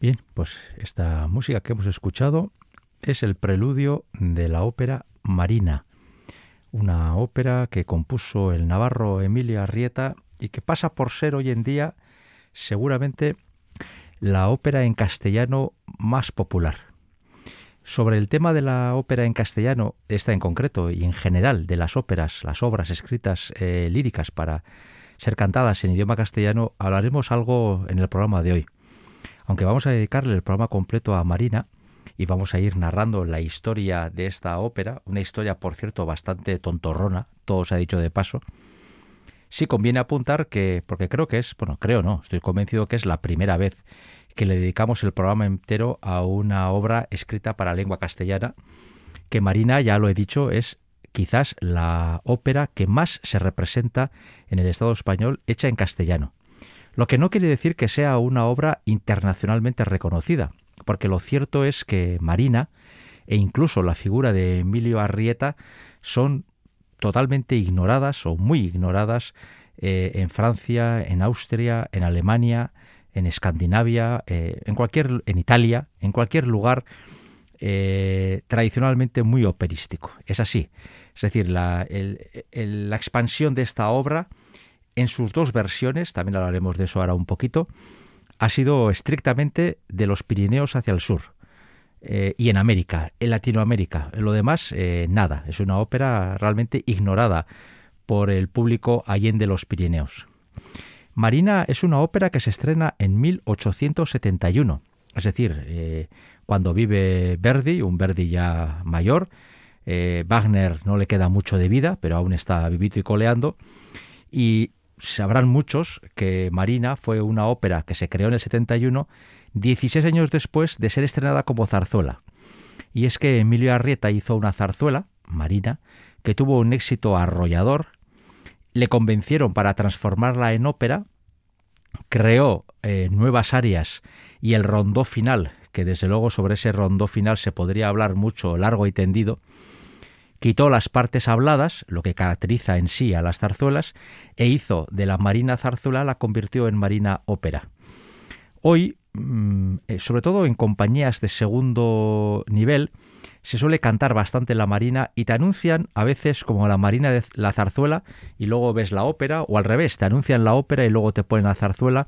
Bien, pues esta música que hemos escuchado es el preludio de la ópera Marina, una ópera que compuso el navarro Emilio Arrieta y que pasa por ser hoy en día seguramente la ópera en castellano más popular. Sobre el tema de la ópera en castellano, esta en concreto, y en general de las óperas, las obras escritas eh, líricas para ser cantadas en idioma castellano, hablaremos algo en el programa de hoy aunque vamos a dedicarle el programa completo a Marina y vamos a ir narrando la historia de esta ópera, una historia, por cierto, bastante tontorrona, todo se ha dicho de paso, sí conviene apuntar que, porque creo que es, bueno, creo no, estoy convencido que es la primera vez que le dedicamos el programa entero a una obra escrita para lengua castellana, que Marina, ya lo he dicho, es quizás la ópera que más se representa en el Estado español hecha en castellano. Lo que no quiere decir que sea una obra internacionalmente reconocida, porque lo cierto es que Marina e incluso la figura de Emilio Arrieta son totalmente ignoradas o muy ignoradas eh, en Francia, en Austria, en Alemania, en Escandinavia, eh, en cualquier, en Italia, en cualquier lugar eh, tradicionalmente muy operístico. Es así. Es decir, la, la expansión de esta obra en sus dos versiones, también hablaremos de eso ahora un poquito, ha sido estrictamente de los Pirineos hacia el sur. Eh, y en América, en Latinoamérica. En lo demás, eh, nada. Es una ópera realmente ignorada por el público allende los Pirineos. Marina es una ópera que se estrena en 1871, es decir, eh, cuando vive Verdi, un Verdi ya mayor. Wagner no le queda mucho de vida, pero aún está vivito y coleando. Y sabrán muchos que Marina fue una ópera que se creó en el 71, 16 años después de ser estrenada como zarzuela. Y es que Emilio Arrieta hizo una zarzuela, Marina, que tuvo un éxito arrollador, le convencieron para transformarla en ópera, creó eh, nuevas áreas y el rondó final, que desde luego sobre ese rondó final se podría hablar mucho largo y tendido, quitó las partes habladas, lo que caracteriza en sí a las zarzuelas, e hizo de la marina zarzuela la convirtió en marina ópera. Hoy, mm, eh, sobre todo en compañías de segundo nivel, se suele cantar bastante la marina y te anuncian a veces como la marina de la zarzuela y luego ves la ópera, o al revés, te anuncian la ópera y luego te ponen la zarzuela.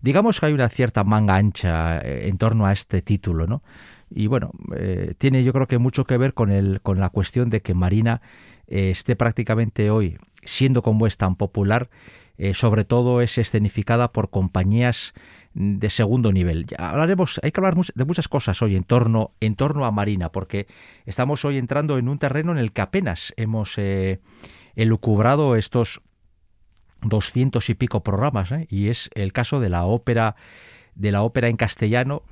Digamos que hay una cierta manga ancha eh, en torno a este título, ¿no? Y bueno, eh, tiene yo creo que mucho que ver con, el, con la cuestión de que Marina eh, esté prácticamente hoy, siendo como es tan popular, eh, sobre todo es escenificada por compañías de segundo nivel. Ya hablaremos, hay que hablar de muchas cosas hoy en torno, en torno a Marina, porque estamos hoy entrando en un terreno en el que apenas hemos elucubrado estos doscientos y pico programas, y es el caso de la ópera de la ópera en castellano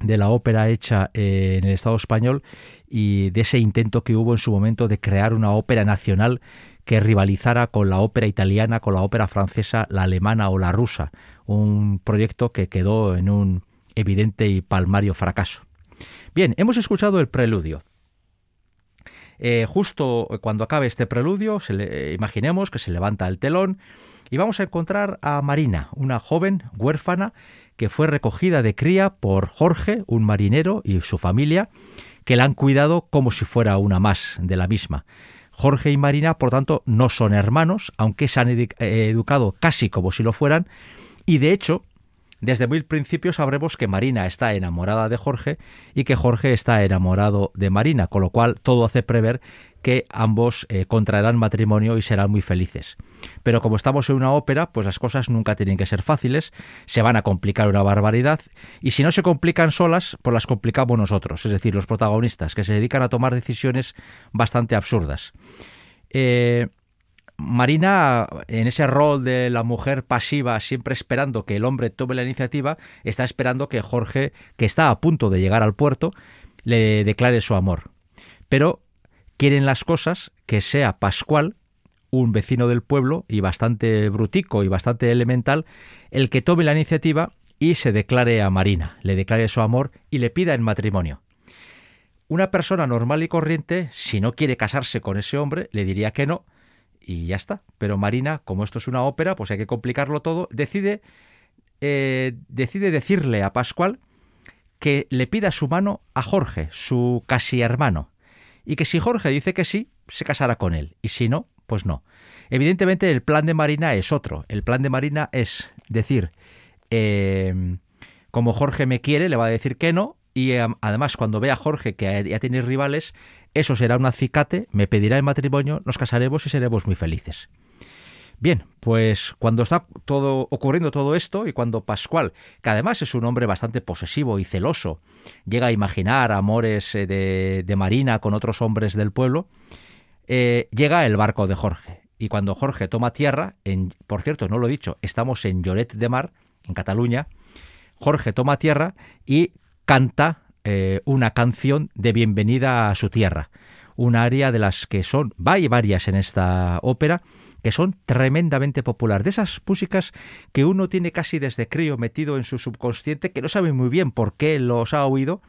de la ópera hecha eh, en el Estado español y de ese intento que hubo en su momento de crear una ópera nacional que rivalizara con la ópera italiana, con la ópera francesa, la alemana o la rusa, un proyecto que quedó en un evidente y palmario fracaso. Bien, hemos escuchado el preludio. Eh, justo cuando acabe este preludio, se imaginemos que se levanta el telón y vamos a encontrar a Marina, una joven huérfana que fue recogida de cría por Jorge, un marinero, y su familia, que la han cuidado como si fuera una más de la misma. Jorge y Marina, por tanto, no son hermanos, aunque se han eh, educado casi como si lo fueran, y de hecho, desde muy principio sabremos que Marina está enamorada de Jorge y que Jorge está enamorado de Marina, con lo cual todo hace prever que ambos eh, contraerán matrimonio y serán muy felices. Pero como estamos en una ópera, pues las cosas nunca tienen que ser fáciles, se van a complicar una barbaridad, y si no se complican solas, pues las complicamos nosotros, es decir, los protagonistas, que se dedican a tomar decisiones bastante absurdas. Eh, Marina, en ese rol de la mujer pasiva, siempre esperando que el hombre tome la iniciativa, está esperando que Jorge, que está a punto de llegar al puerto, le declare su amor. Pero quieren las cosas que sea Pascual, un vecino del pueblo y bastante brutico y bastante elemental, el que tome la iniciativa y se declare a Marina, le declare su amor y le pida en matrimonio. Una persona normal y corriente, si no quiere casarse con ese hombre, le diría que no y ya está. Pero Marina, como esto es una ópera, pues hay que complicarlo todo, decide eh, decide decirle a Pascual que le pida su mano a Jorge, su casi hermano, y que si Jorge dice que sí, se casará con él, y si no, pues no. Evidentemente el plan de Marina es otro. El plan de Marina es decir, em, como Jorge me quiere, le va a decir que no, y em, además cuando vea a Jorge que ya tiene rivales, eso será un acicate, me pedirá el matrimonio, nos casaremos y seremos muy felices. Bien, pues cuando está todo ocurriendo todo esto y cuando Pascual, que además es un hombre bastante posesivo y celoso, llega a imaginar amores eh, de, Marina con otros hombres del pueblo, eh, llega el barco de Jorge. Y cuando Jorge toma tierra, en, por cierto, no lo he dicho, estamos en Lloret de Mar, en Cataluña, Jorge toma tierra y canta eh, una canción de bienvenida a su tierra. Un área de las que son, hay varias en esta ópera, que son tremendamente populares. De esas músicas que uno tiene casi desde crío metido en su subconsciente, que no sabe muy bien por qué los ha oído.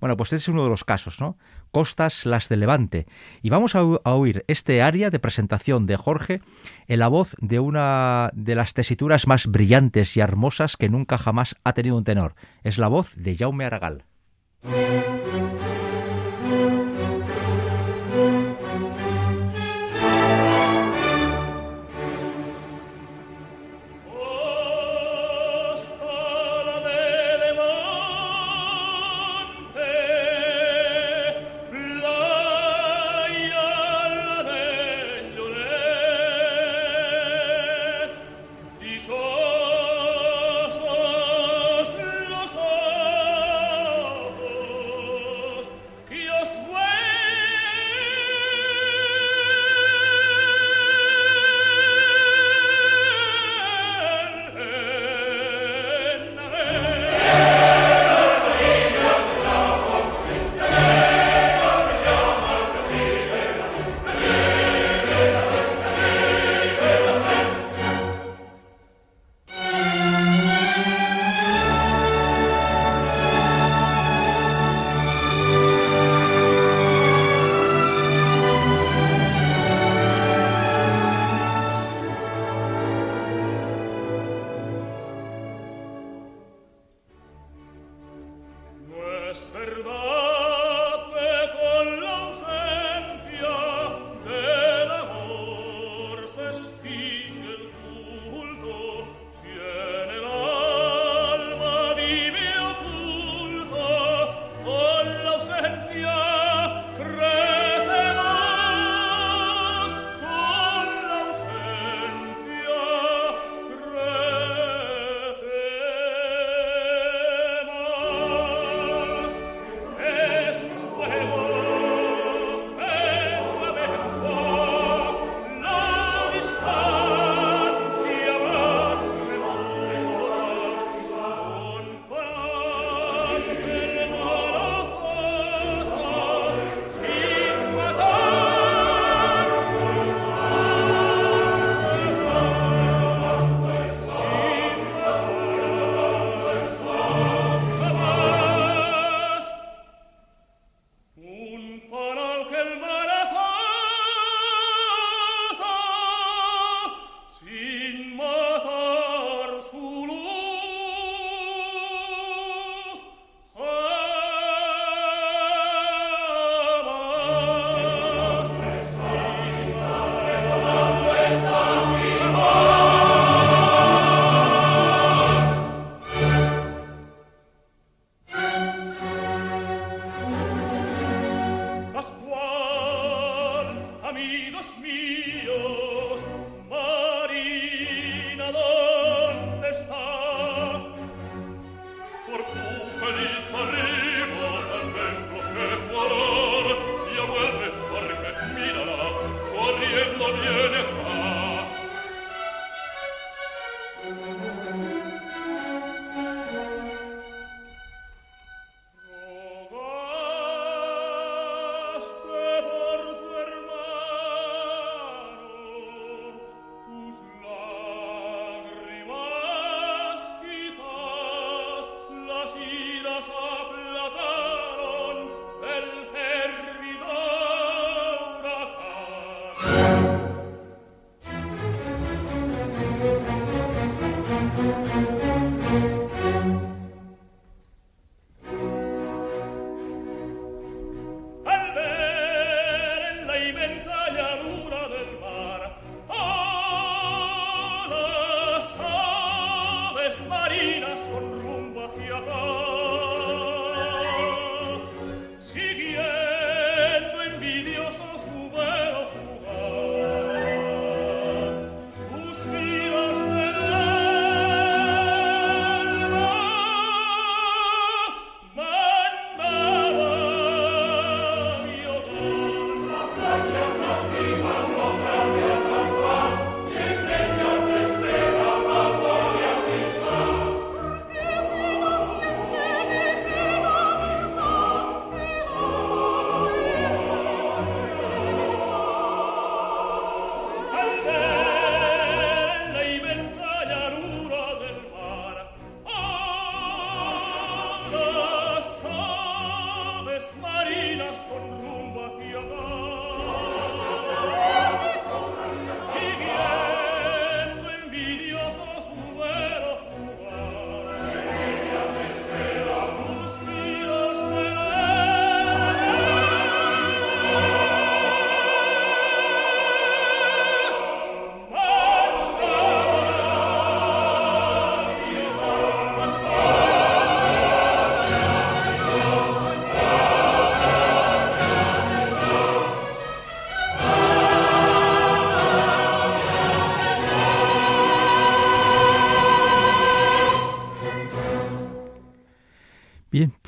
Bueno, pues este es uno de los casos, ¿no? Costas las de Levante. Y vamos a, oír este área de presentación de Jorge en la voz de una de las tesituras más brillantes y hermosas que nunca jamás ha tenido un tenor. Es la voz de Jaume Aragal.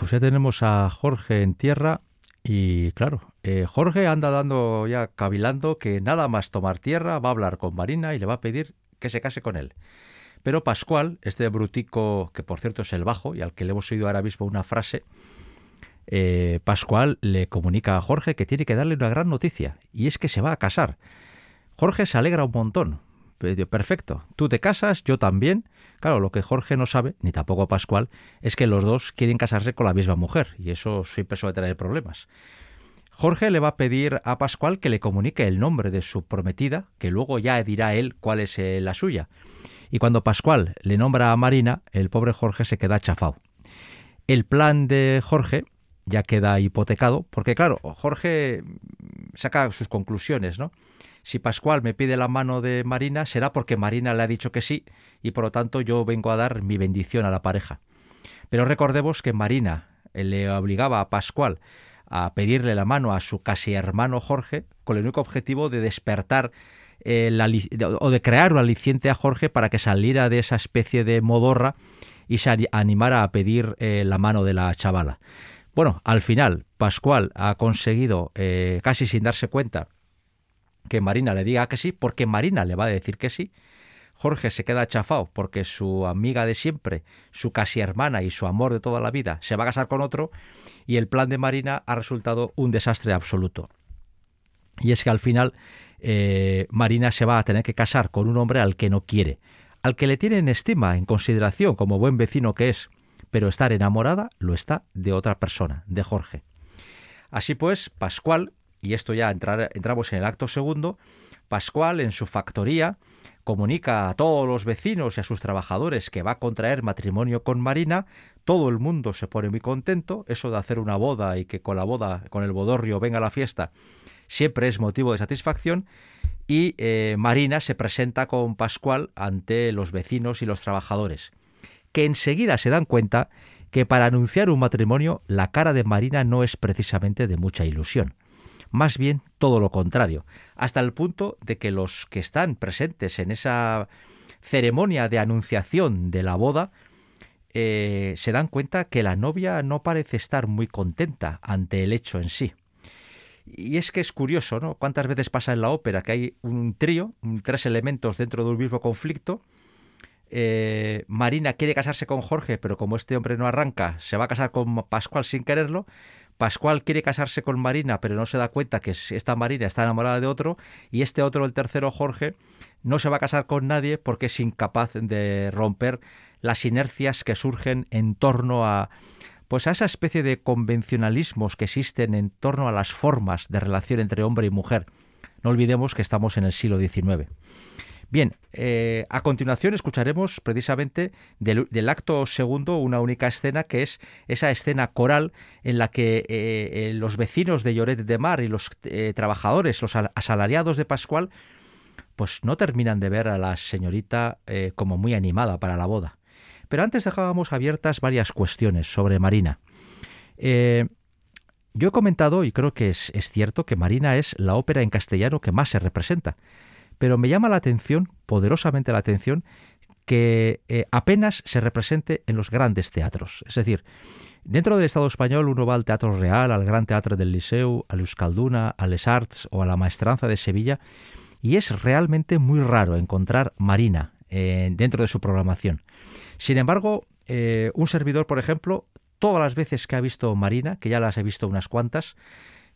Pues ya tenemos a Jorge en tierra y claro, eh, Jorge anda dando ya cavilando que nada más tomar tierra va a hablar con Marina y le va a pedir que se case con él. Pero Pascual, este brutico que por cierto es el bajo y al que le hemos oído ahora mismo una frase, eh, Pascual le comunica a Jorge que tiene que darle una gran noticia y es que se va a casar. Jorge se alegra un montón. Perfecto, tú te casas, yo también. Claro, lo que Jorge no sabe, ni tampoco Pascual, es que los dos quieren casarse con la misma mujer y eso siempre suele traer problemas. Jorge le va a pedir a Pascual que le comunique el nombre de su prometida, que luego ya dirá él cuál es eh, la suya. Y cuando Pascual le nombra a Marina, el pobre Jorge se queda chafado. El plan de Jorge ya queda hipotecado, porque claro, Jorge saca sus conclusiones, ¿no? Si Pascual me pide la mano de Marina, será porque Marina le ha dicho que sí, y por lo tanto yo vengo a dar mi bendición a la pareja. Pero recordemos que Marina le obligaba a Pascual a pedirle la mano a su casi hermano Jorge, con el único objetivo de despertar o de crear un aliciente a Jorge para que saliera de esa especie de modorra y se animara a pedir eh, la mano de la chavala. Bueno, al final, Pascual ha conseguido, eh, casi sin darse cuenta, que Marina le diga que sí, porque Marina le va a decir que sí. Jorge se queda chafado porque su amiga de siempre, su casi hermana y su amor de toda la vida se va a casar con otro y el plan de Marina ha resultado un desastre absoluto. Y es que al final eh, Marina se va a tener que casar con un hombre al que no quiere, al que le tiene en estima, en consideración, como buen vecino que es, pero estar enamorada lo está de otra persona, de Jorge. Así pues, Pascual, y esto ya entramos en el acto segundo, Pascual en su factoría comunica a todos los vecinos y a sus trabajadores que va a contraer matrimonio con Marina, todo el mundo se pone muy contento, eso de hacer una boda y que con la boda, con el bodorrio venga la fiesta, siempre es motivo de satisfacción. Y eh, Marina se presenta con Pascual ante los vecinos y los trabajadores, que enseguida se dan cuenta que para anunciar un matrimonio la cara de Marina no es precisamente de mucha ilusión. Más bien todo lo contrario, hasta el punto de que los que están presentes en esa ceremonia de anunciación de la boda eh, se dan cuenta que la novia no parece estar muy contenta ante el hecho en sí. Y es que es curioso, ¿no? ¿Cuántas veces pasa en la ópera que hay un trío, tres elementos dentro de un mismo conflicto? Eh, Marina quiere casarse con Jorge, pero como este hombre no arranca, se va a casar con Pascual sin quererlo. Pascual quiere casarse con Marina, pero no se da cuenta que esta Marina está enamorada de otro, y este otro, el tercero Jorge, no se va a casar con nadie porque es incapaz de romper las inercias que surgen en torno a, pues a esa especie de convencionalismos que existen en torno a las formas de relación entre hombre y mujer. No olvidemos que estamos en el siglo XIX. Bien, eh, a continuación escucharemos precisamente del, acto segundo una única escena que es esa escena coral en la que eh, eh, los vecinos de Lloret de Mar y los trabajadores, los asalariados de Pascual, pues no terminan de ver a la señorita como muy animada para la boda. Pero antes dejábamos abiertas varias cuestiones sobre Marina. Yo he comentado, y creo que es, cierto, que Marina es la ópera en castellano que más se representa. Pero me llama la atención, poderosamente la atención, que eh, apenas se represente en los grandes teatros. Es decir, dentro del Estado español uno va al Teatro Real, al Gran Teatro del Liceu, a Euskalduna, a Les Arts o a la Maestranza de Sevilla, y es realmente muy raro encontrar Marina eh, dentro de su programación. Sin embargo, eh, un servidor, por ejemplo, todas las veces que ha visto Marina, que ya las he visto unas cuantas,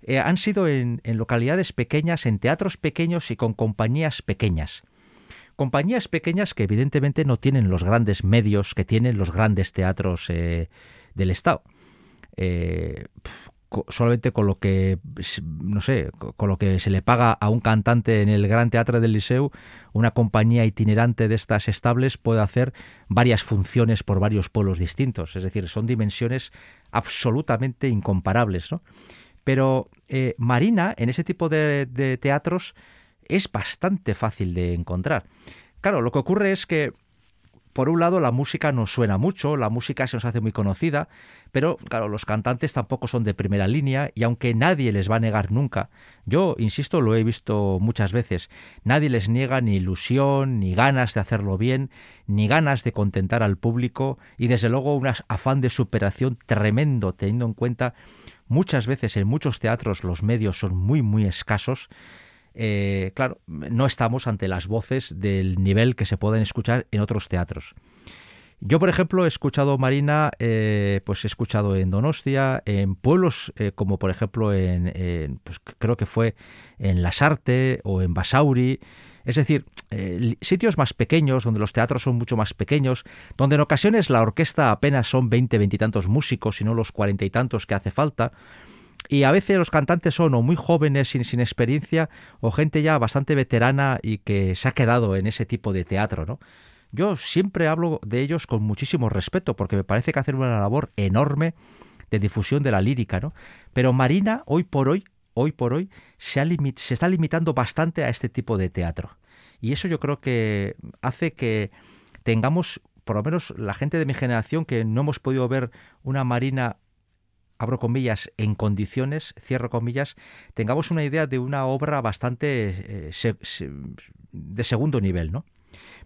eh, han sido en, localidades pequeñas, en teatros pequeños y con compañías pequeñas. Compañías pequeñas que evidentemente no tienen los grandes medios que tienen los grandes teatros del Estado solamente con lo que no sé con lo que se le paga a un cantante en el Gran Teatro del Liceu una compañía itinerante de estas estables puede hacer varias funciones por varios pueblos distintos es decir son dimensiones absolutamente incomparables ¿no? Pero eh, Marina en ese tipo de, de teatros es bastante fácil de encontrar. Claro lo que ocurre es que por un lado, la música nos suena mucho, la música se nos hace muy conocida, pero claro, los cantantes tampoco son de primera línea y aunque nadie les va a negar nunca, yo, insisto, lo he visto muchas veces, nadie les niega ni ilusión, ni ganas de hacerlo bien, ni ganas de contentar al público y desde luego un afán de superación tremendo, teniendo en cuenta muchas veces en muchos teatros los medios son muy, muy escasos eh, claro, no estamos ante las voces del nivel que se pueden escuchar en otros teatros. Yo, por ejemplo, he escuchado Marina, eh, pues he escuchado en Donostia, en pueblos eh, como por ejemplo en, pues creo que fue en Lasarte o en Basauri, es decir, sitios más pequeños, donde los teatros son mucho más pequeños, donde en ocasiones la orquesta apenas son 20, veintitantos músicos, y no los cuarenta y tantos que hace falta, y a veces los cantantes son o muy jóvenes sin, sin, experiencia o gente ya bastante veterana y que se ha quedado en ese tipo de teatro, ¿no? Yo siempre hablo de ellos con muchísimo respeto porque me parece que hacen una labor enorme de difusión de la lírica, ¿no? Pero Marina hoy por hoy, hoy por hoy se, se está limitando bastante a este tipo de teatro. Y eso yo creo que hace que tengamos por lo menos la gente de mi generación que no hemos podido ver una Marina abro comillas, en condiciones, cierro comillas, tengamos una idea de una obra bastante eh, de segundo nivel, ¿no?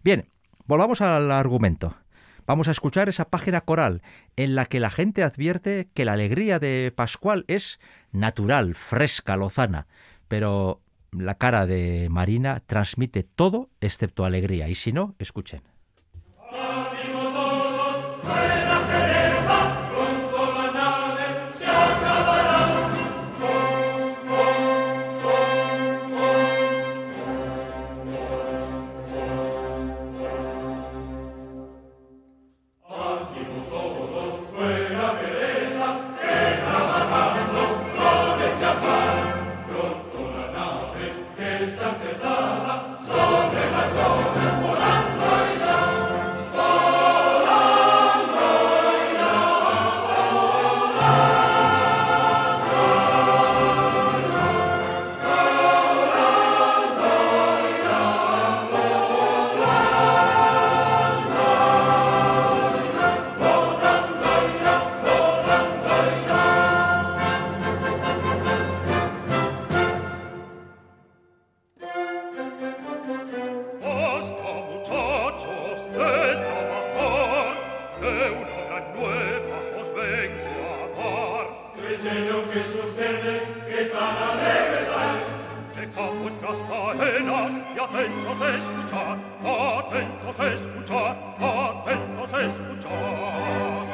Bien, volvamos al argumento. Vamos a escuchar esa página coral en la que la gente advierte que la alegría de Pascual es natural, fresca, lozana, pero la cara de Marina transmite todo excepto alegría. Y si no, escuchen. que tan alegre estás. Dejad vuestras cadenas y atentos escuchar atentos escuchar atentos escuchar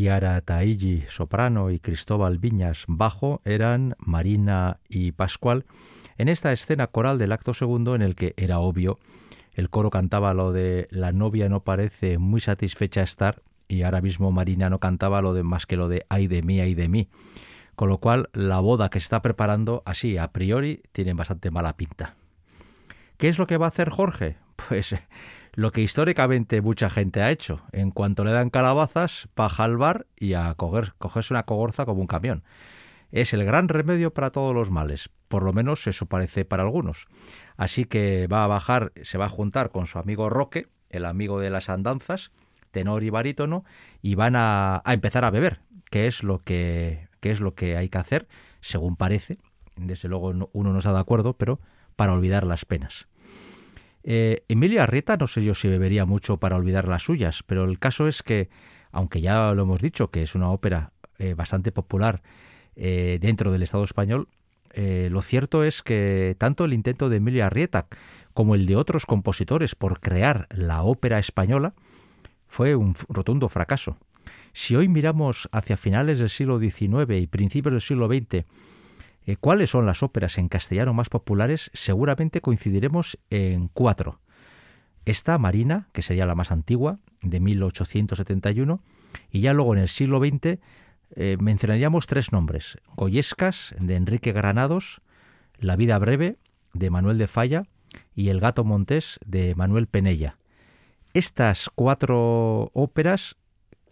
Chiara soprano, y Cristóbal Viñas, bajo, eran Marina y Pascual en esta escena coral del acto segundo en el que era obvio el coro cantaba lo de la novia no parece muy satisfecha estar y ahora mismo Marina no cantaba lo de más que lo de ay de mí, ay de mí. Con lo cual la boda que se está preparando así a priori tiene bastante mala pinta. ¿Qué es lo que va a hacer Jorge? Pues lo que históricamente mucha gente ha hecho. En cuanto le dan calabazas, paja al bar y a coger, cogerse una cogorza como un camión. Es el gran remedio para todos los males, por lo menos eso parece para algunos. Así que va a bajar, se va a juntar con su amigo Roque, el amigo de las andanzas, tenor y barítono, y van a, a empezar a beber, que es lo que, que es lo que hay que hacer, según parece. Desde luego uno no está de acuerdo, pero para olvidar las penas. Eh, Emilia Arrieta no sé yo si bebería mucho para olvidar las suyas, pero el caso es que, aunque ya lo hemos dicho, que es una ópera eh, bastante popular eh, dentro del Estado español, lo cierto es que tanto el intento de Emilia Arrieta como el de otros compositores por crear la ópera española fue un rotundo fracaso. Si hoy miramos hacia finales del siglo XIX y principios del siglo XX, eh, ¿Cuáles son las óperas en castellano más populares? Seguramente coincidiremos en cuatro. Esta, Marina, que sería la más antigua, de 1871, y ya luego en el siglo XX eh, mencionaríamos tres nombres. Goyescas, de Enrique Granados, La vida breve, de Manuel de Falla, y El gato montés, de Manuel Penella. Estas cuatro óperas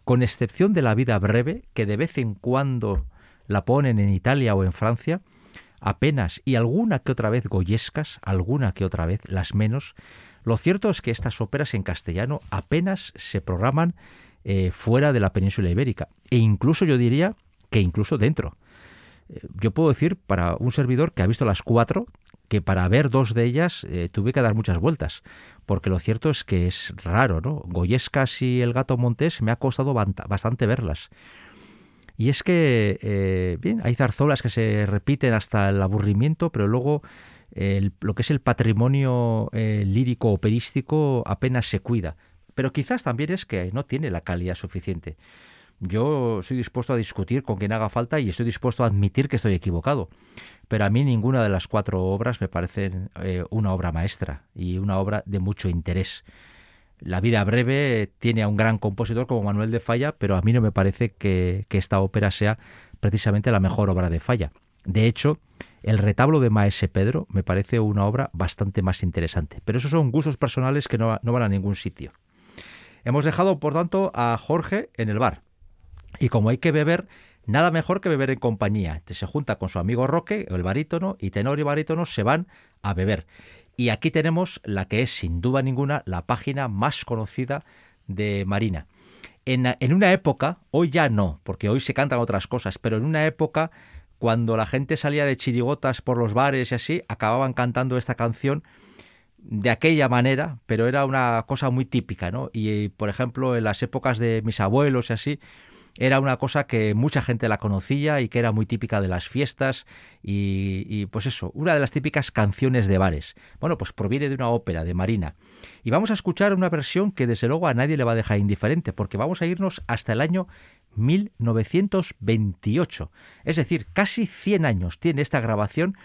con excepción de la vida breve, que de vez en cuando la ponen en Italia o en Francia, apenas y alguna que otra vez goyescas, alguna que otra vez, las menos, lo cierto es que estas óperas en castellano apenas se programan eh, fuera de la península ibérica, e incluso yo diría que incluso dentro. Eh, yo puedo decir para un servidor que ha visto las cuatro, que para ver dos de ellas eh, tuve que dar muchas vueltas, porque lo cierto es que es raro, ¿no? Goyescas y el gato montés me ha costado bastante verlas. Y es que, eh, bien, hay zarzolas que se repiten hasta el aburrimiento, pero luego lo que es el patrimonio eh, lírico operístico apenas se cuida. Pero quizás también es que no tiene la calidad suficiente. Yo estoy dispuesto a discutir con quien haga falta y estoy dispuesto a admitir que estoy equivocado. Pero a mí ninguna de las cuatro obras me parecen eh, una obra maestra y una obra de mucho interés. La vida breve tiene a un gran compositor como Manuel de Falla, pero a mí no me parece que, esta ópera sea precisamente la mejor obra de Falla. De hecho, el retablo de Maese Pedro me parece una obra bastante más interesante. Pero esos son gustos personales que no, no van a ningún sitio. Hemos dejado, por tanto, a Jorge en el bar. Y como hay que beber, nada mejor que beber en compañía. Se junta con su amigo Roque, el barítono, y tenor y barítono se van a beber. Y aquí tenemos la que es, sin duda ninguna, la página más conocida de Marina. En, en, una época, hoy ya no, porque hoy se cantan otras cosas, pero en una época, cuando la gente salía de chirigotas por los bares y así, acababan cantando esta canción de aquella manera, pero era una cosa muy típica, ¿no? Y, por ejemplo, en las épocas de mis abuelos y así, era una cosa que mucha gente la conocía y que era muy típica de las fiestas y, pues eso, una de las típicas canciones de bares. Bueno, pues proviene de una ópera de Marina. Y vamos a escuchar una versión que desde luego a nadie le va a dejar indiferente, porque vamos a irnos hasta el año 1928. Es decir, casi 100 años tiene esta grabación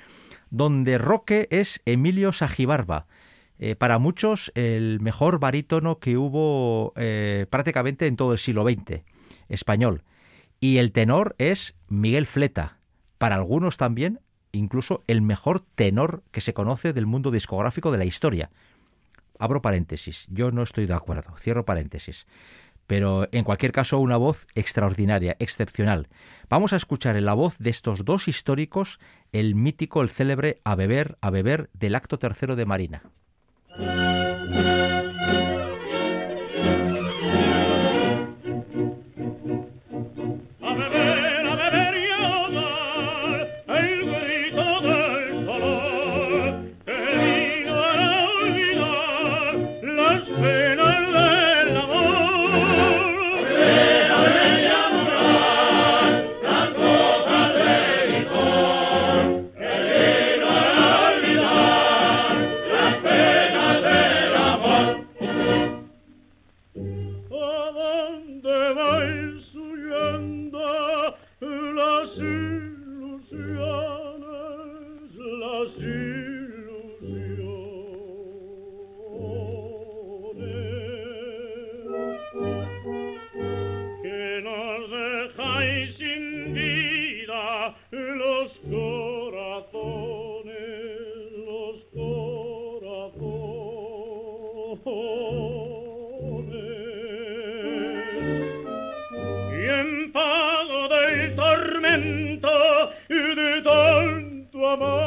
donde Roque es Emilio Sajibarba. Eh, para muchos el mejor barítono que hubo eh, prácticamente en todo el siglo XX español. Y el tenor es Miguel Fleta. Para algunos también, incluso el mejor tenor que se conoce del mundo discográfico de la historia. Abro paréntesis, yo no estoy de acuerdo, cierro paréntesis. Pero en cualquier caso, una voz extraordinaria, excepcional. Vamos a escuchar en la voz de estos dos históricos el mítico, el célebre A beber, a beber del acto tercero de Marina. El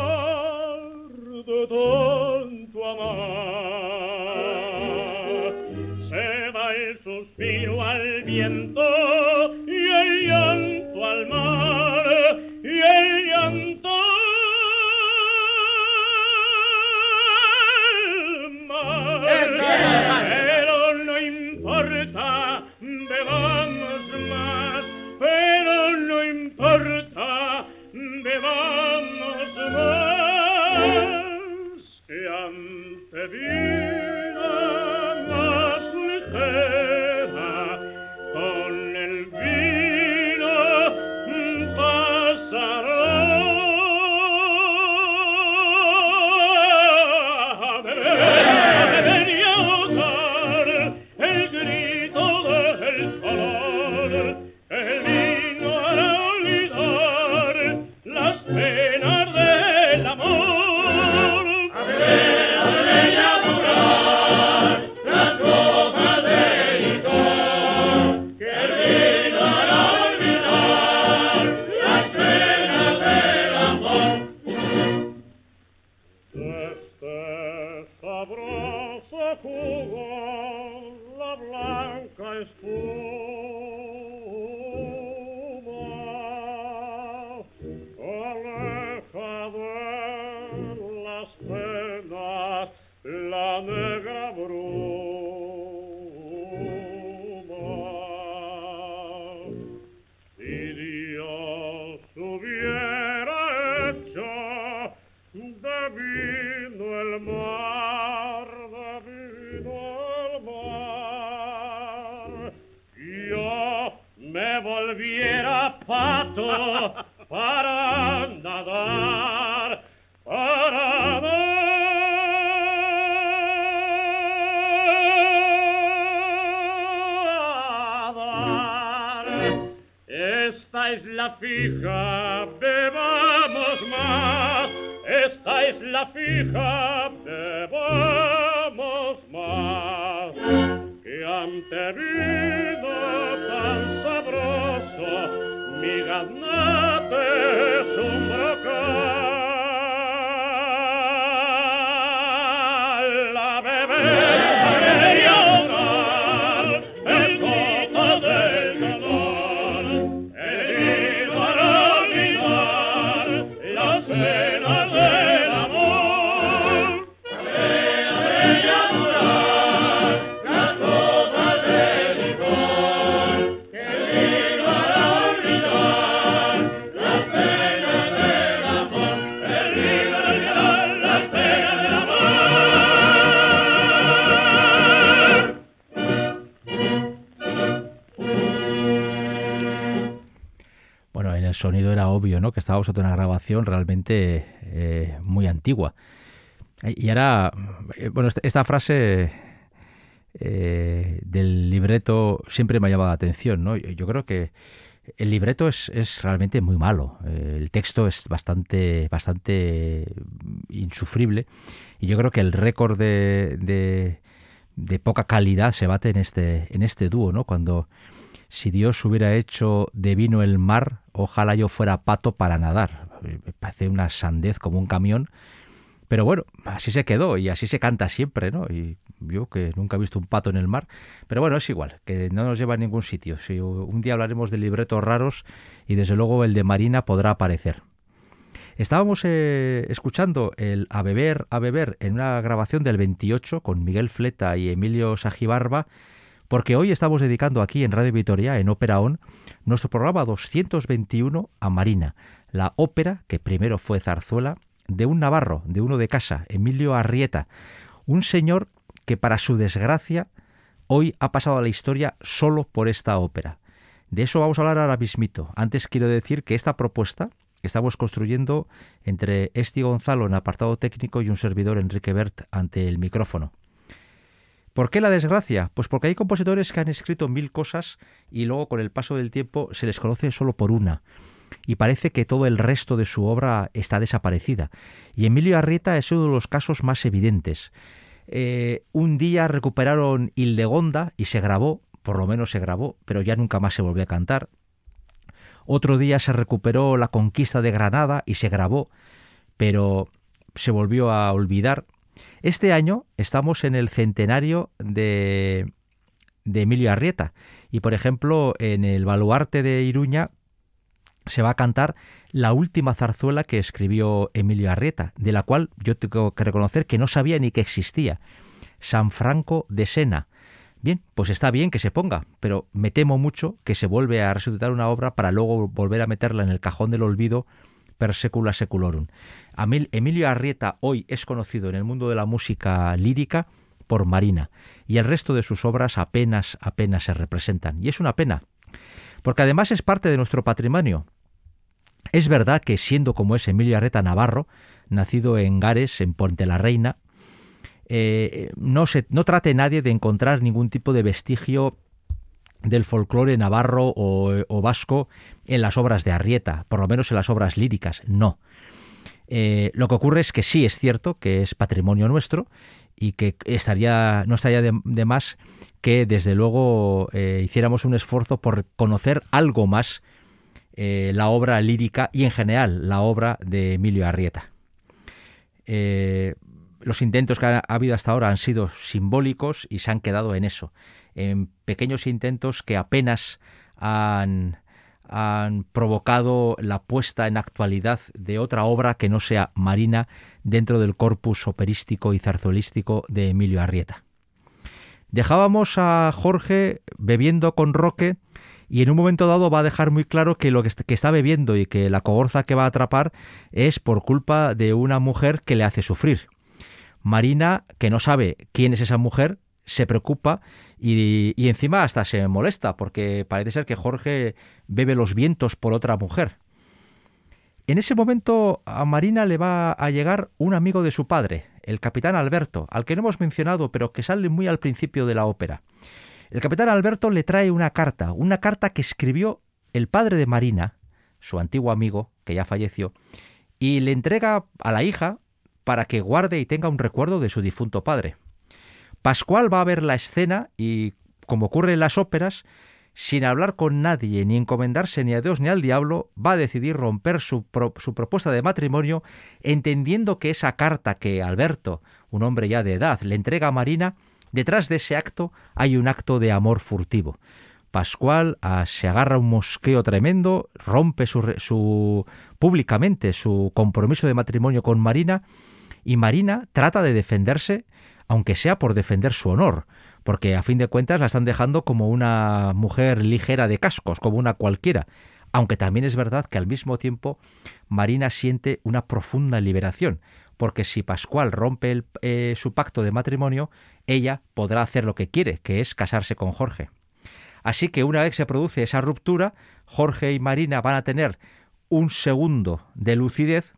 fija, bebamos más. Esta es la fija, Que estábamos ante una grabación realmente eh, muy antigua. Y ahora, eh, bueno, esta, esta frase eh, del libreto siempre me ha llamado la atención, ¿no? Yo, creo que el libreto es, es realmente muy malo. Eh, el texto es bastante, bastante insufrible. Y yo creo que el récord de, de, de poca calidad se bate en este, en este dúo, ¿no? Cuando si Dios hubiera hecho de vino el mar, ojalá yo fuera pato para nadar. Me parece una sandez como un camión. Pero bueno, así se quedó y así se canta siempre, ¿no? Y yo que nunca he visto un pato en el mar. Pero bueno, es igual, que no nos lleva a ningún sitio. Si un día hablaremos de libretos raros y desde luego el de Marina podrá aparecer. Estábamos eh, escuchando el A Beber, A Beber en una grabación del 28 con Miguel Fleta y Emilio Sajibarba, porque hoy estamos dedicando aquí en Radio Vitoria, en Ópera On, nuestro programa 221 a Marina, la ópera que primero fue zarzuela de un navarro, de uno de casa, Emilio Arrieta, un señor que para su desgracia hoy ha pasado a la historia solo por esta ópera. De eso vamos a hablar ahora mismito. Antes quiero decir que esta propuesta que estamos construyendo entre Esti Gonzalo en apartado técnico y un servidor Enrique Bert ante el micrófono. ¿Por qué la desgracia? Pues porque hay compositores que han escrito mil cosas y luego con el paso del tiempo se les conoce solo por una. Y parece que todo el resto de su obra está desaparecida. Y Emilio Arrieta es uno de los casos más evidentes. Eh, un día recuperaron Hildegonda y se grabó, por lo menos se grabó, pero ya nunca más se volvió a cantar. Otro día se recuperó La conquista de Granada y se grabó, pero se volvió a olvidar. Este año estamos en el centenario de, de Emilio Arrieta y, por ejemplo, en el baluarte de Iruña se va a cantar la última zarzuela que escribió Emilio Arrieta, de la cual yo tengo que reconocer que no sabía ni que existía. San Franco de Sena. Bien, pues está bien que se ponga, pero me temo mucho que se vuelve a resucitar una obra para luego volver a meterla en el cajón del olvido per secula seculorum. Emilio Arrieta hoy es conocido en el mundo de la música lírica por Marina y el resto de sus obras apenas apenas se representan y es una pena porque además es parte de nuestro patrimonio. Es verdad que siendo como es Emilio Arrieta Navarro, nacido en Gares, en Puente la Reina, eh, no, se, no trate nadie de encontrar ningún tipo de vestigio del folclore navarro o, vasco en las obras de Arrieta, por lo menos en las obras líricas, no. Eh, lo que ocurre es que sí es cierto que es patrimonio nuestro y que estaría, no estaría de, más que desde luego eh, hiciéramos un esfuerzo por conocer algo más eh, la obra lírica y en general la obra de Emilio Arrieta. Los intentos que ha habido hasta ahora han sido simbólicos y se han quedado en eso, en pequeños intentos que apenas han, provocado la puesta en actualidad de otra obra que no sea Marina dentro del corpus operístico y zarzuelístico de Emilio Arrieta. Dejábamos a Jorge bebiendo con Roque y en un momento dado va a dejar muy claro que lo que, que está bebiendo y que la cogorza que va a atrapar es por culpa de una mujer que le hace sufrir. Marina, que no sabe quién es esa mujer, se preocupa Y, encima hasta se molesta porque parece ser que Jorge bebe los vientos por otra mujer. En ese momento a Marina le va a llegar un amigo de su padre, el capitán Alberto, al que no hemos mencionado, pero que sale muy al principio de la ópera. El capitán Alberto le trae una carta, una carta que escribió el padre de Marina, su antiguo amigo, que ya falleció, y le entrega a la hija para que guarde y tenga un recuerdo de su difunto padre. Pascual va a ver la escena y, como ocurre en las óperas, sin hablar con nadie ni encomendarse ni a Dios ni al diablo, va a decidir romper su, propuesta de matrimonio, entendiendo que esa carta que Alberto, un hombre ya de edad, le entrega a Marina, detrás de ese acto hay un acto de amor furtivo. Pascual ah, se agarra un mosqueo tremendo, rompe su, públicamente su compromiso de matrimonio con Marina y Marina trata de defenderse, aunque sea por defender su honor, porque a fin de cuentas la están dejando como una mujer ligera de cascos, como una cualquiera, aunque también es verdad que al mismo tiempo Marina siente una profunda liberación, porque si Pascual rompe eh, su pacto de matrimonio, ella podrá hacer lo que quiere, que es casarse con Jorge. Así que una vez se produce esa ruptura, Jorge y Marina van a tener un segundo de lucidez,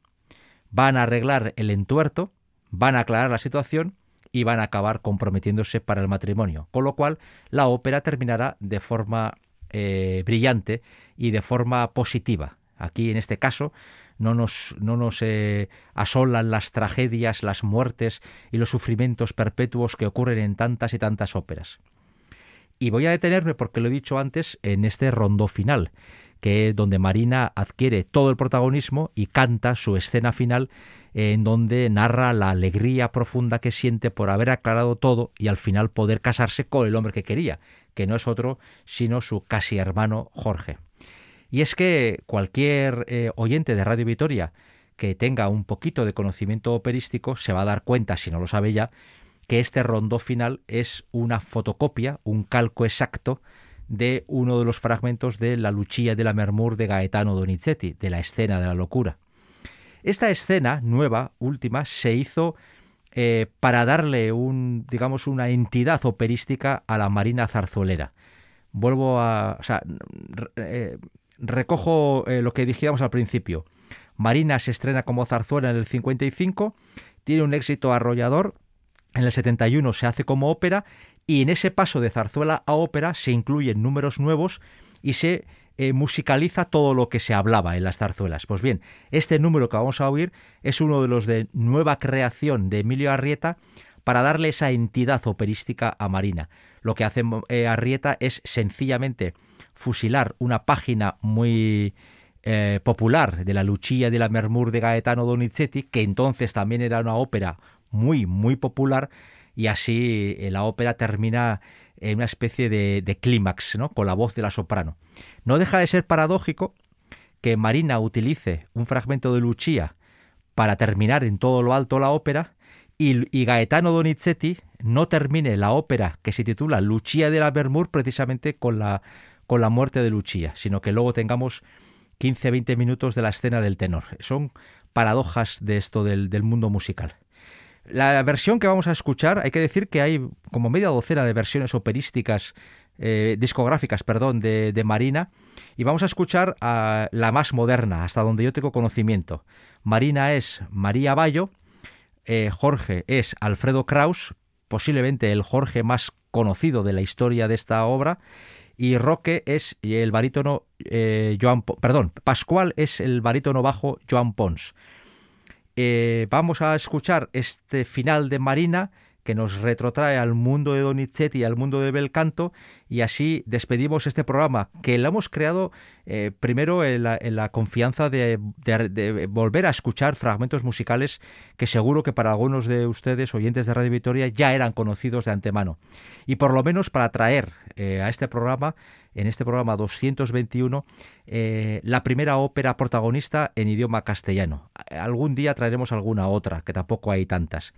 van a arreglar el entuerto, van a aclarar la situación y van a acabar comprometiéndose para el matrimonio. Con lo cual, la ópera terminará de forma eh, brillante y de forma positiva. Aquí, en este caso, no nos, no nos eh, asolan las tragedias, las muertes y los sufrimientos perpetuos que ocurren en tantas y tantas óperas. Y voy a detenerme, porque lo he dicho antes, en este rondó final, que es donde Marina adquiere todo el protagonismo y canta su escena final en donde narra la alegría profunda que siente por haber aclarado todo y al final poder casarse con el hombre que quería, que no es otro sino su casi hermano Jorge. Y es que cualquier eh, oyente de Radio Vitoria que tenga un poquito de conocimiento operístico se va a dar cuenta, si no lo sabe ya, que este rondó final es una fotocopia, un calco exacto de uno de los fragmentos de La Lucia de la Mermur de Gaetano Donizetti, de la escena de la locura. Esta escena nueva, última, se hizo eh, para darle un, digamos, una entidad operística a la Marina Zarzuelera. Vuelvo a, o sea, eh, recojo eh, lo que dijimos al principio. Marina se estrena como zarzuela en el 55, tiene un éxito arrollador, en el 71 se hace como ópera y en ese paso de zarzuela a ópera se incluyen números nuevos y se eh, musicaliza todo lo que se hablaba en las zarzuelas. Pues bien, este número que vamos a oír es uno de los de nueva creación de Emilio Arrieta para darle esa entidad operística a Marina. Lo que hace eh, Arrieta es sencillamente fusilar una página muy eh, popular de la Lucia de la Mermur de Gaetano Donizetti, que entonces también era una ópera muy, muy popular, y así la ópera termina en una especie de, de clímax, ¿no? con la voz de la soprano. No deja de ser paradójico que Marina utilice un fragmento de Lucia para terminar en todo lo alto la ópera y, Gaetano Donizetti no termine la ópera que se titula Lucia de la Bermur precisamente con la, con la muerte de Lucia, sino que luego tengamos 15-20 minutos de la escena del tenor. Son paradojas de esto del mundo musical. La versión que vamos a escuchar, hay que decir que hay como media docena de versiones operísticas, eh, discográficas, perdón, de, Marina, y vamos a escuchar a la más moderna, hasta donde yo tengo conocimiento. Marina es María Bayo, eh, Jorge es Alfredo Kraus, posiblemente el Jorge más conocido de la historia de esta obra, y Roque es el barítono eh, Joan, perdón, Pascual es el barítono bajo Joan Pons. Eh, vamos a escuchar este final de Marina que nos retrotrae al mundo de Donizetti y al mundo de Belcanto y así despedimos este programa que lo hemos creado eh, primero en la, confianza de, volver a escuchar fragmentos musicales que seguro que para algunos de ustedes, oyentes de Radio Victoria, ya eran conocidos de antemano. Y por lo menos para traer eh, a este programa, en este programa 221, eh, la primera ópera protagonista en idioma castellano. Algún día traeremos alguna otra, que tampoco hay tantas.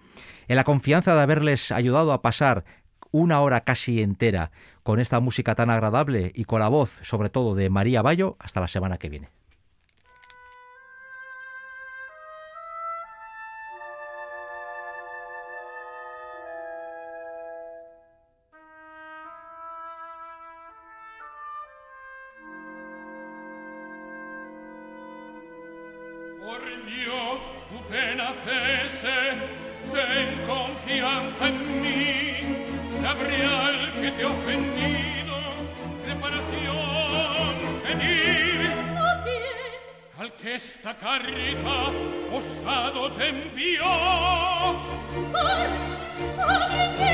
En la confianza de haberles ayudado a pasar una hora casi entera con esta música tan agradable y con la voz, sobre todo, de María Bayo, hasta la semana que viene. venir a pie al che sta carità ossado tempio scor avrete